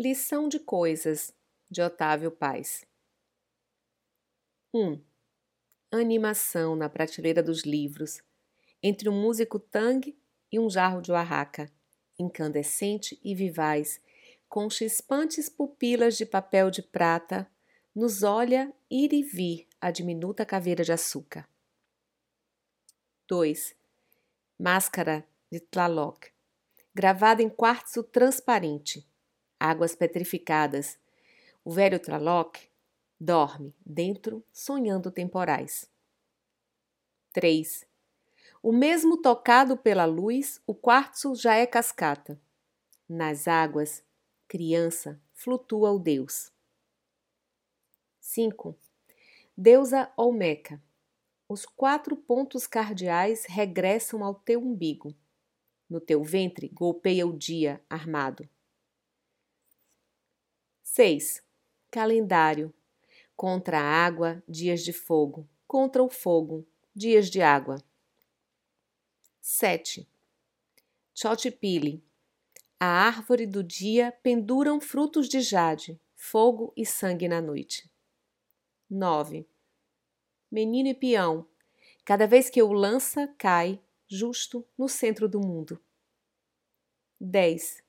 Lição de Coisas, de Otávio Paz. 1. Animação na prateleira dos livros, entre um músico tangue e um jarro de Oaxaca, incandescente e vivaz, com chispantes pupilas de papel de prata, nos olha ir e vir a diminuta caveira de açúcar. 2. Máscara de Tlaloc, gravada em quartzo transparente, águas petrificadas. O velho Tlaloc dorme dentro, sonhando temporais. 3. O mesmo tocado pela luz, o quartzo já é cascata. Nas águas, criança, flutua o Deus. 5. Deusa Olmeca. Os quatro pontos cardeais regressam ao teu umbigo. No teu ventre golpeia o dia armado. 6. Calendário. Contra a água, dias de fogo. Contra o fogo, dias de água. 7. Chochipili. A árvore do dia penduram frutos de jade, fogo e sangue na noite. 9. Menino e peão. Cada vez que eu lança, cai, justo no centro do mundo. 10.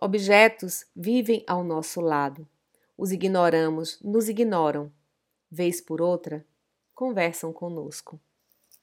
Objetos vivem ao nosso lado. Os ignoramos, nos ignoram. Vez por outra, conversam conosco.